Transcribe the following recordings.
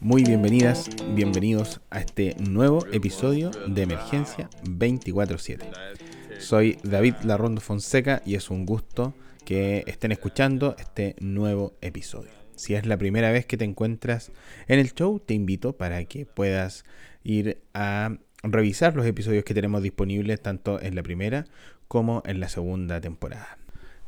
Muy bienvenidas, bienvenidos a este nuevo episodio de Emergencia 24/7. Soy David Larrondo Fonseca y es un gusto que estén escuchando este nuevo episodio. Si es la primera vez que te encuentras en el show, te invito para que puedas ir a revisar los episodios que tenemos disponibles tanto en la primera como en la segunda temporada.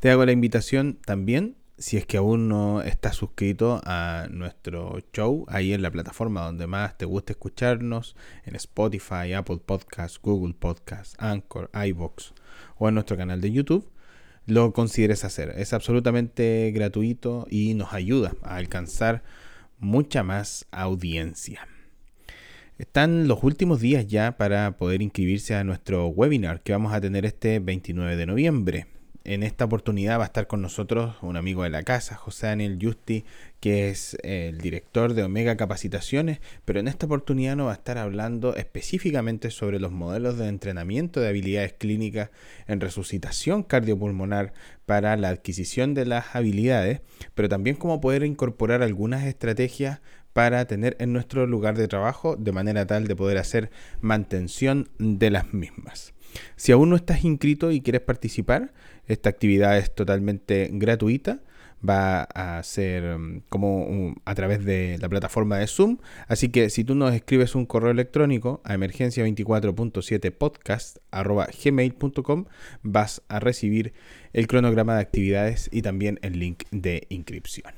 Te hago la invitación también si es que aún no estás suscrito a nuestro show, ahí en la plataforma donde más te guste escucharnos, en Spotify, Apple Podcasts, Google Podcasts, Anchor, iBox o en nuestro canal de YouTube, lo consideres hacer. Es absolutamente gratuito y nos ayuda a alcanzar mucha más audiencia. Están los últimos días ya para poder inscribirse a nuestro webinar que vamos a tener este 29 de noviembre en esta oportunidad va a estar con nosotros un amigo de la casa, José Daniel Justi, que es el director de Omega Capacitaciones, pero en esta oportunidad nos va a estar hablando específicamente sobre los modelos de entrenamiento de habilidades clínicas en resucitación cardiopulmonar para la adquisición de las habilidades, pero también cómo poder incorporar algunas estrategias para tener en nuestro lugar de trabajo de manera tal de poder hacer mantención de las mismas. Si aún no estás inscrito y quieres participar, esta actividad es totalmente gratuita. Va a ser mm, como a través de la plataforma de Zoom. Así que si tú nos escribes un correo electrónico a emergencia24.7podcast.gmail.com vas a recibir el cronograma de actividades y también el link de inscripción.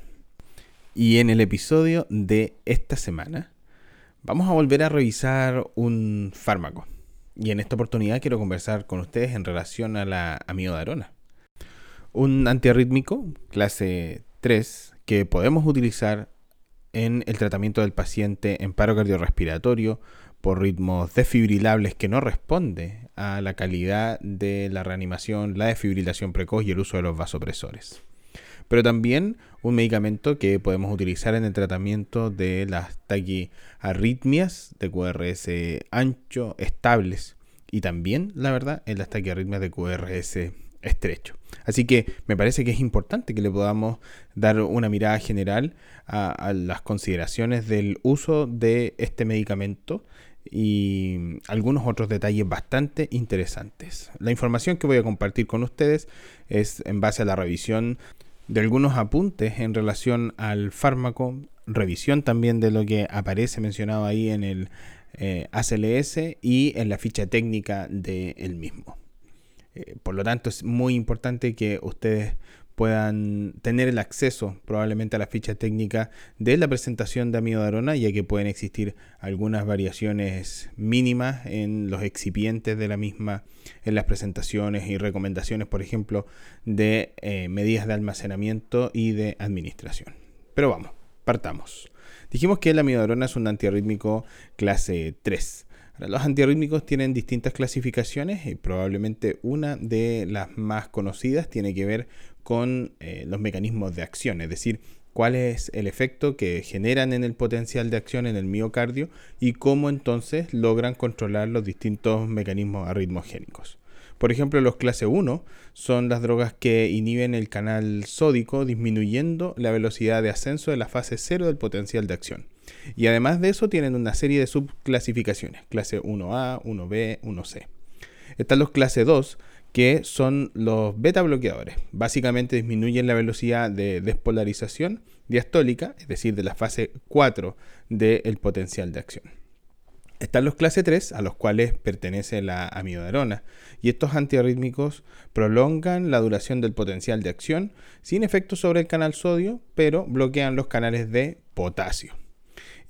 Y en el episodio de esta semana vamos a volver a revisar un fármaco. Y en esta oportunidad quiero conversar con ustedes en relación a la amidodarona. Un antiarrítmico clase 3 que podemos utilizar en el tratamiento del paciente en paro cardiorrespiratorio por ritmos desfibrilables que no responde a la calidad de la reanimación, la desfibrilación precoz y el uso de los vasopresores. Pero también un medicamento que podemos utilizar en el tratamiento de las taquiarritmias de QRS ancho estables y también, la verdad, en las taquiarritmias de QRS estrecho. Así que me parece que es importante que le podamos dar una mirada general a, las consideraciones del uso de este medicamento y algunos otros detalles bastante interesantes. La información que voy a compartir con ustedes es en base a la revisión de algunos apuntes en relación al fármaco, revisión también de lo que aparece mencionado ahí en el eh, ACLS y en la ficha técnica del mismo. Eh, por lo tanto, es muy importante que ustedes puedan tener el acceso probablemente a la ficha técnica de la presentación de amidodarona, ya que pueden existir algunas variaciones mínimas en los excipientes de la misma, en las presentaciones y recomendaciones, por ejemplo, de eh, medidas de almacenamiento y de administración. Pero vamos, partamos. Dijimos que la amidodarona es un antiarrítmico clase 3 los antiarrítmicos tienen distintas clasificaciones y probablemente una de las más conocidas tiene que ver con eh, los mecanismos de acción, es decir, cuál es el efecto que generan en el potencial de acción en el miocardio y cómo entonces logran controlar los distintos mecanismos arritmogénicos. Por ejemplo, los clase 1 son las drogas que inhiben el canal sódico disminuyendo la velocidad de ascenso de la fase 0 del potencial de acción. Y además de eso tienen una serie de subclasificaciones, clase 1A, 1B, 1C. Están los clase 2, que son los beta bloqueadores. Básicamente disminuyen la velocidad de despolarización diastólica, es decir, de la fase 4 del potencial de acción. Están los clase 3, a los cuales pertenece la amidodarona, y estos antiarrítmicos prolongan la duración del potencial de acción sin efecto sobre el canal sodio, pero bloquean los canales de potasio.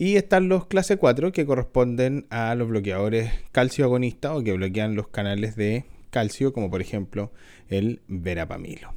Y están los clase 4 que corresponden a los bloqueadores calcio agonista o que bloquean los canales de calcio, como por ejemplo el verapamilo.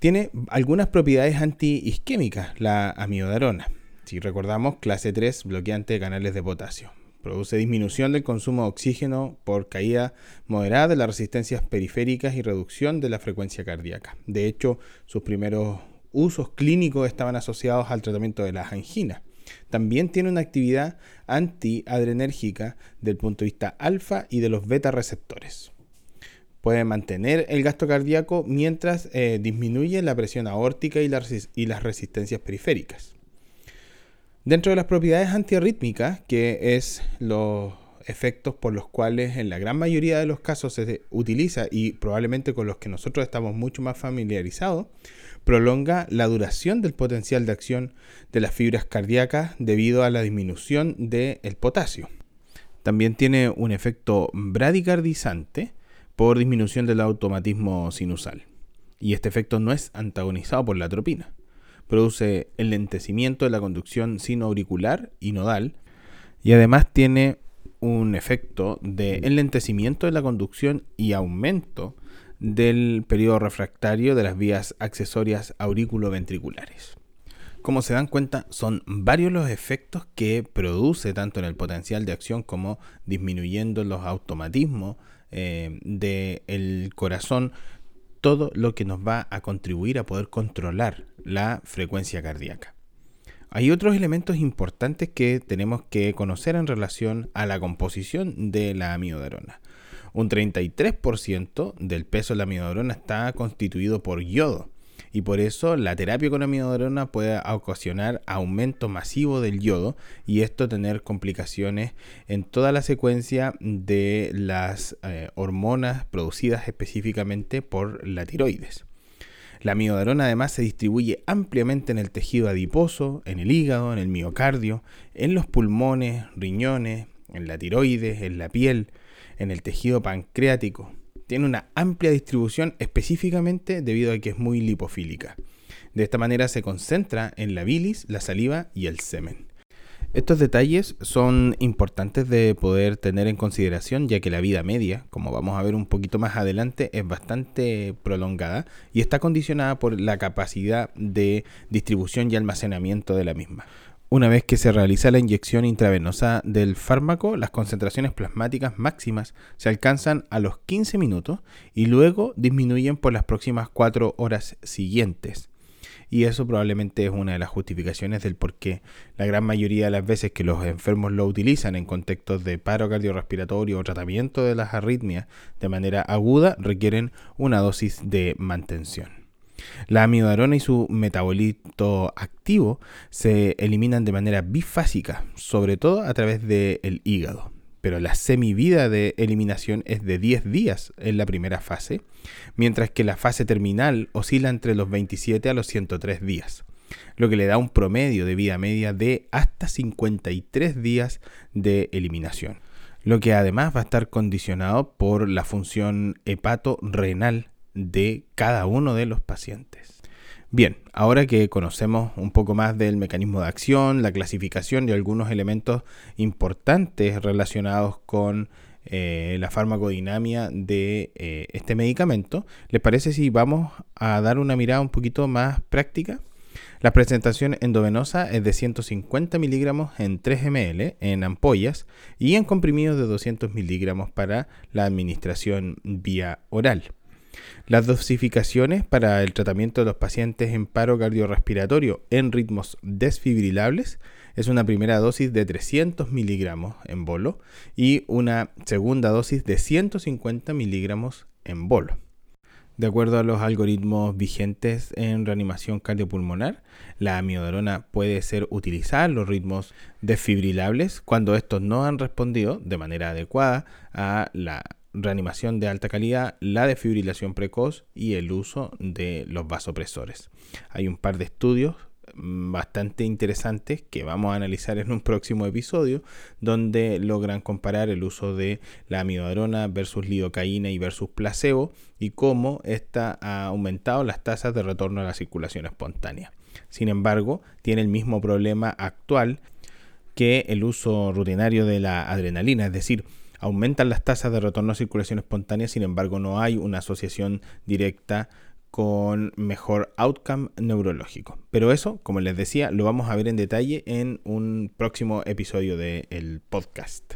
Tiene algunas propiedades antiisquémicas la amidodarona. Si recordamos, clase 3, bloqueante de canales de potasio. Produce disminución del consumo de oxígeno por caída moderada de las resistencias periféricas y reducción de la frecuencia cardíaca. De hecho, sus primeros usos clínicos estaban asociados al tratamiento de las anginas. También tiene una actividad antiadrenérgica del punto de vista alfa y de los beta receptores. puede mantener el gasto cardíaco mientras eh, disminuye la presión aórtica y, y las resistencias periféricas. Dentro de las propiedades antiarrítmicas, que es los efectos por los cuales en la gran mayoría de los casos se utiliza y probablemente con los que nosotros estamos mucho más familiarizados, prolonga la duración del potencial de acción de las fibras cardíacas debido a la disminución del potasio. También tiene un efecto bradicardizante por disminución del automatismo sinusal. Y este efecto no es antagonizado por la atropina. Produce el lentecimiento de la conducción sinoauricular y nodal y además tiene un efecto de enlentecimiento de la conducción y aumento del periodo refractario de las vías accesorias auriculoventriculares. Como se dan cuenta, son varios los efectos que produce tanto en el potencial de acción como disminuyendo los automatismos eh, del corazón, todo lo que nos va a contribuir a poder controlar la frecuencia cardíaca. Hay otros elementos importantes que tenemos que conocer en relación a la composición de la amiodarona. Un 33% del peso de la amiodarona está constituido por yodo y por eso la terapia con amiodarona puede ocasionar aumento masivo del yodo y esto tener complicaciones en toda la secuencia de las eh, hormonas producidas específicamente por la tiroides. La miodarona además se distribuye ampliamente en el tejido adiposo, en el hígado, en el miocardio, en los pulmones, riñones, en la tiroides, en la piel, en el tejido pancreático. Tiene una amplia distribución específicamente debido a que es muy lipofílica. De esta manera se concentra en la bilis, la saliva y el semen. Estos detalles son importantes de poder tener en consideración ya que la vida media, como vamos a ver un poquito más adelante, es bastante prolongada y está condicionada por la capacidad de distribución y almacenamiento de la misma. Una vez que se realiza la inyección intravenosa del fármaco, las concentraciones plasmáticas máximas se alcanzan a los 15 minutos y luego disminuyen por las próximas 4 horas siguientes y eso probablemente es una de las justificaciones del por qué la gran mayoría de las veces que los enfermos lo utilizan en contextos de paro cardiorrespiratorio o tratamiento de las arritmias de manera aguda requieren una dosis de mantención. La amidarona y su metabolito activo se eliminan de manera bifásica, sobre todo a través del hígado pero la semivida de eliminación es de 10 días en la primera fase, mientras que la fase terminal oscila entre los 27 a los 103 días, lo que le da un promedio de vida media de hasta 53 días de eliminación, lo que además va a estar condicionado por la función hepato-renal de cada uno de los pacientes. Bien, ahora que conocemos un poco más del mecanismo de acción, la clasificación y algunos elementos importantes relacionados con eh, la farmacodinamia de eh, este medicamento, ¿les parece si vamos a dar una mirada un poquito más práctica? La presentación endovenosa es de 150 miligramos en 3 ml en ampollas y en comprimidos de 200 miligramos para la administración vía oral. Las dosificaciones para el tratamiento de los pacientes en paro cardiorrespiratorio en ritmos desfibrilables es una primera dosis de 300 miligramos en bolo y una segunda dosis de 150 miligramos en bolo. De acuerdo a los algoritmos vigentes en reanimación cardiopulmonar, la amiodarona puede ser utilizada en los ritmos desfibrilables cuando estos no han respondido de manera adecuada a la reanimación de alta calidad, la defibrilación precoz y el uso de los vasopresores. Hay un par de estudios mm, bastante interesantes que vamos a analizar en un próximo episodio donde logran comparar el uso de la amiodarona versus lidocaína y versus placebo y cómo esta ha aumentado las tasas de retorno a la circulación espontánea. Sin embargo, tiene el mismo problema actual que el uso rutinario de la adrenalina, es decir, aumentan las tasas de retorno a circulación espontánea, sin embargo no hay una asociación directa con mejor outcome neurológico. Pero eso, como les decía, lo vamos a ver en detalle en un próximo episodio del podcast.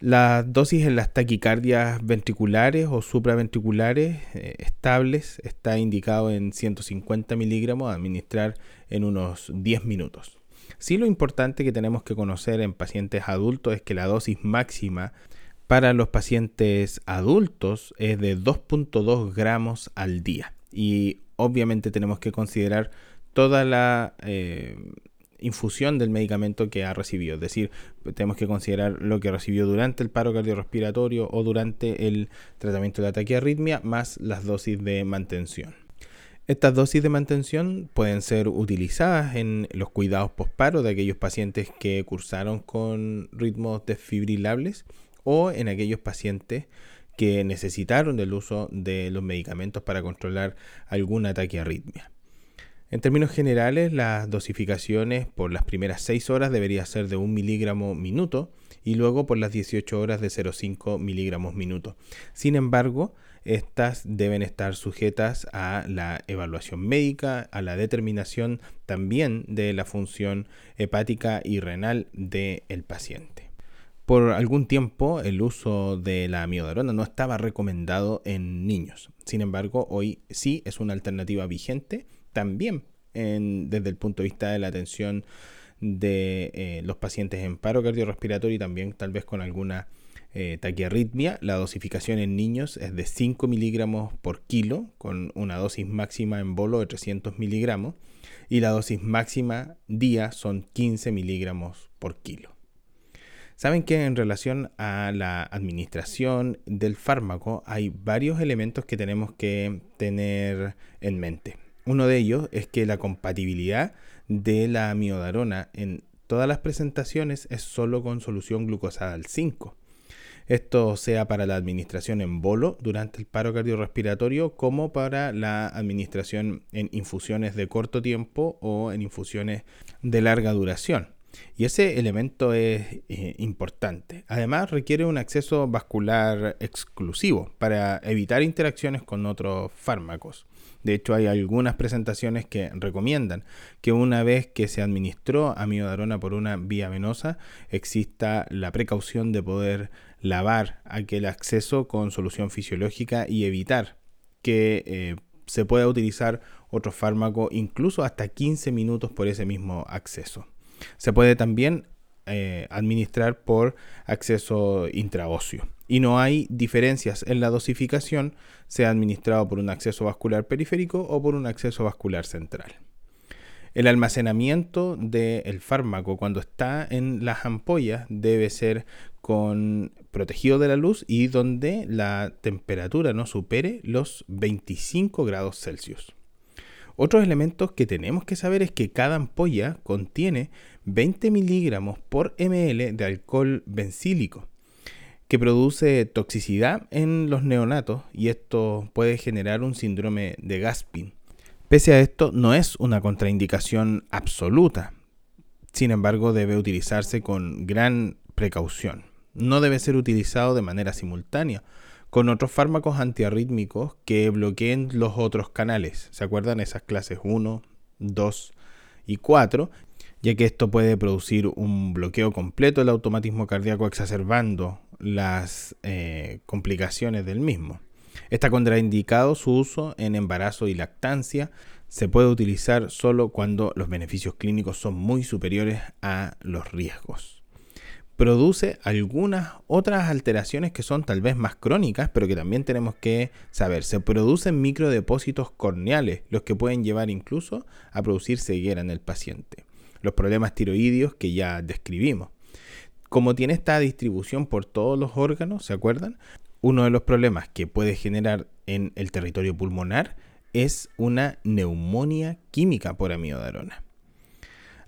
Las dosis en las taquicardias ventriculares o supraventriculares eh, estables está indicado en 150 miligramos a administrar en unos 10 minutos. Sí lo importante que tenemos que conocer en pacientes adultos es que la dosis máxima Para los pacientes adultos es de 2.2 gramos al día. Y obviamente tenemos que considerar toda la eh, infusión del medicamento que ha recibido. Es decir, tenemos que considerar lo que recibió durante el paro cardiorrespiratorio o durante el tratamiento de la taquiarritmia más las dosis de mantención. Estas dosis de mantención pueden ser utilizadas en los cuidados postparo de aquellos pacientes que cursaron con ritmos desfibrilables o en aquellos pacientes que necesitaron del uso de los medicamentos para controlar algún ataque arritmia. En términos generales, las dosificaciones por las primeras 6 horas debería ser de 1 miligramo minuto y luego por las 18 horas de 0,5 miligramos minuto. Sin embargo, estas deben estar sujetas a la evaluación médica, a la determinación también de la función hepática y renal del paciente. Por algún tiempo el uso de la amiodarona no estaba recomendado en niños. Sin embargo, hoy sí es una alternativa vigente también desde el punto de vista de la atención de eh, los pacientes en paro cardiorrespiratorio y también tal vez con alguna eh, taquiarritmia. La dosificación en niños es de 5 miligramos por kilo, con una dosis máxima en bolo de 300 miligramos, y la dosis máxima día son 15 miligramos por kilo. Saben que en relación a la administración del fármaco hay varios elementos que tenemos que tener en mente. Uno de ellos es que la compatibilidad de la amiodarona en todas las presentaciones es solo con solución glucosada al 5. Esto sea para la administración en bolo durante el paro cardiorrespiratorio como para la administración en infusiones de corto tiempo o en infusiones de larga duración. Y ese elemento es eh, importante. Además, requiere un acceso vascular exclusivo para evitar interacciones con otros fármacos. De hecho, hay algunas presentaciones que recomiendan que una vez que se administró amiodarona por una vía venosa, exista la precaución de poder lavar aquel acceso con solución fisiológica y evitar que eh, se pueda utilizar otro fármaco incluso hasta 15 minutos por ese mismo acceso. Se puede también eh, administrar por acceso intraóseo. Y no hay diferencias en la dosificación, sea administrado por un acceso vascular periférico o por un acceso vascular central. El almacenamiento del fármaco cuando está en las ampollas debe ser con protegido de la luz y donde la temperatura no supere los 25 grados Celsius. Otros elementos que tenemos que saber es que cada ampolla contiene 20 miligramos por ml de alcohol bencílico, que produce toxicidad en los neonatos y esto puede generar un síndrome de Gaspin. Pese a esto, no es una contraindicación absoluta. Sin embargo, debe utilizarse con gran precaución. No debe ser utilizado de manera simultánea, con otros fármacos antiarrítmicos que bloqueen los otros canales. ¿Se acuerdan esas clases 1, 2 y 4? Ya que esto puede producir un bloqueo completo del automatismo cardíaco exacerbando las eh, complicaciones del mismo. Está contraindicado su uso en embarazo y lactancia. Se puede utilizar solo cuando los beneficios clínicos son muy superiores a los riesgos produce algunas otras alteraciones que son tal vez más crónicas, pero que también tenemos que saber. Se producen microdepósitos corneales, los que pueden llevar incluso a producir ceguera en el paciente. Los problemas tiroideos que ya describimos. Como tiene esta distribución por todos los órganos, ¿se acuerdan? Uno de los problemas que puede generar en el territorio pulmonar es una neumonía química por amiodarona.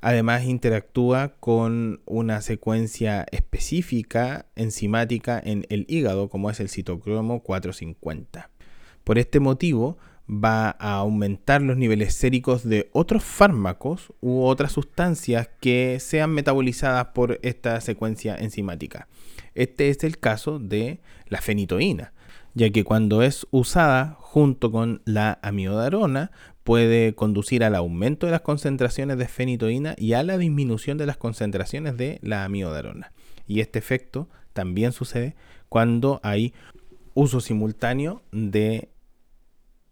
Además interactúa con una secuencia específica enzimática en el hígado como es el citocromo 450. Por este motivo va a aumentar los niveles séricos de otros fármacos u otras sustancias que sean metabolizadas por esta secuencia enzimática. Este es el caso de la fenitoína, ya que cuando es usada junto con la amiodarona puede conducir al aumento de las concentraciones de fenitoína y a la disminución de las concentraciones de la amiodarona. Y este efecto también sucede cuando hay uso simultáneo de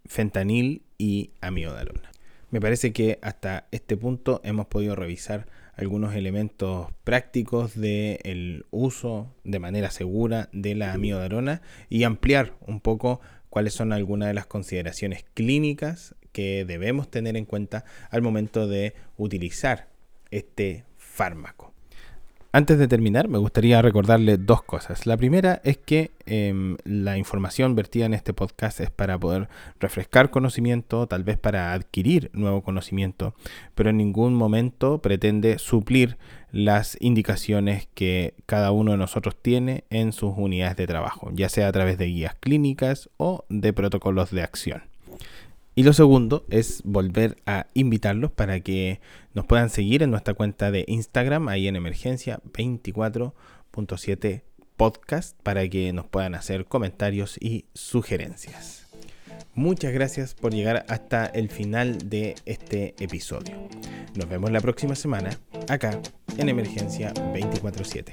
fentanil y amiodarona. Me parece que hasta este punto hemos podido revisar algunos elementos prácticos del uso de manera segura de la amiodarona y ampliar un poco cuáles son algunas de las consideraciones clínicas que debemos tener en cuenta al momento de utilizar este fármaco. Antes de terminar, me gustaría recordarle dos cosas. La primera es que em, la información vertida en este podcast es para poder refrescar conocimiento, tal vez para adquirir nuevo conocimiento, pero en ningún momento pretende suplir las indicaciones que cada uno de nosotros tiene en sus unidades de trabajo, ya sea a través de guías clínicas o de protocolos de acción. Y lo segundo es volver a invitarlos para que nos puedan seguir en nuestra cuenta de Instagram, ahí en emergencia 24.7 podcast, para que nos puedan hacer comentarios y sugerencias. Muchas gracias por llegar hasta el final de este episodio. Nos vemos la próxima semana acá en Emergencia 24/7.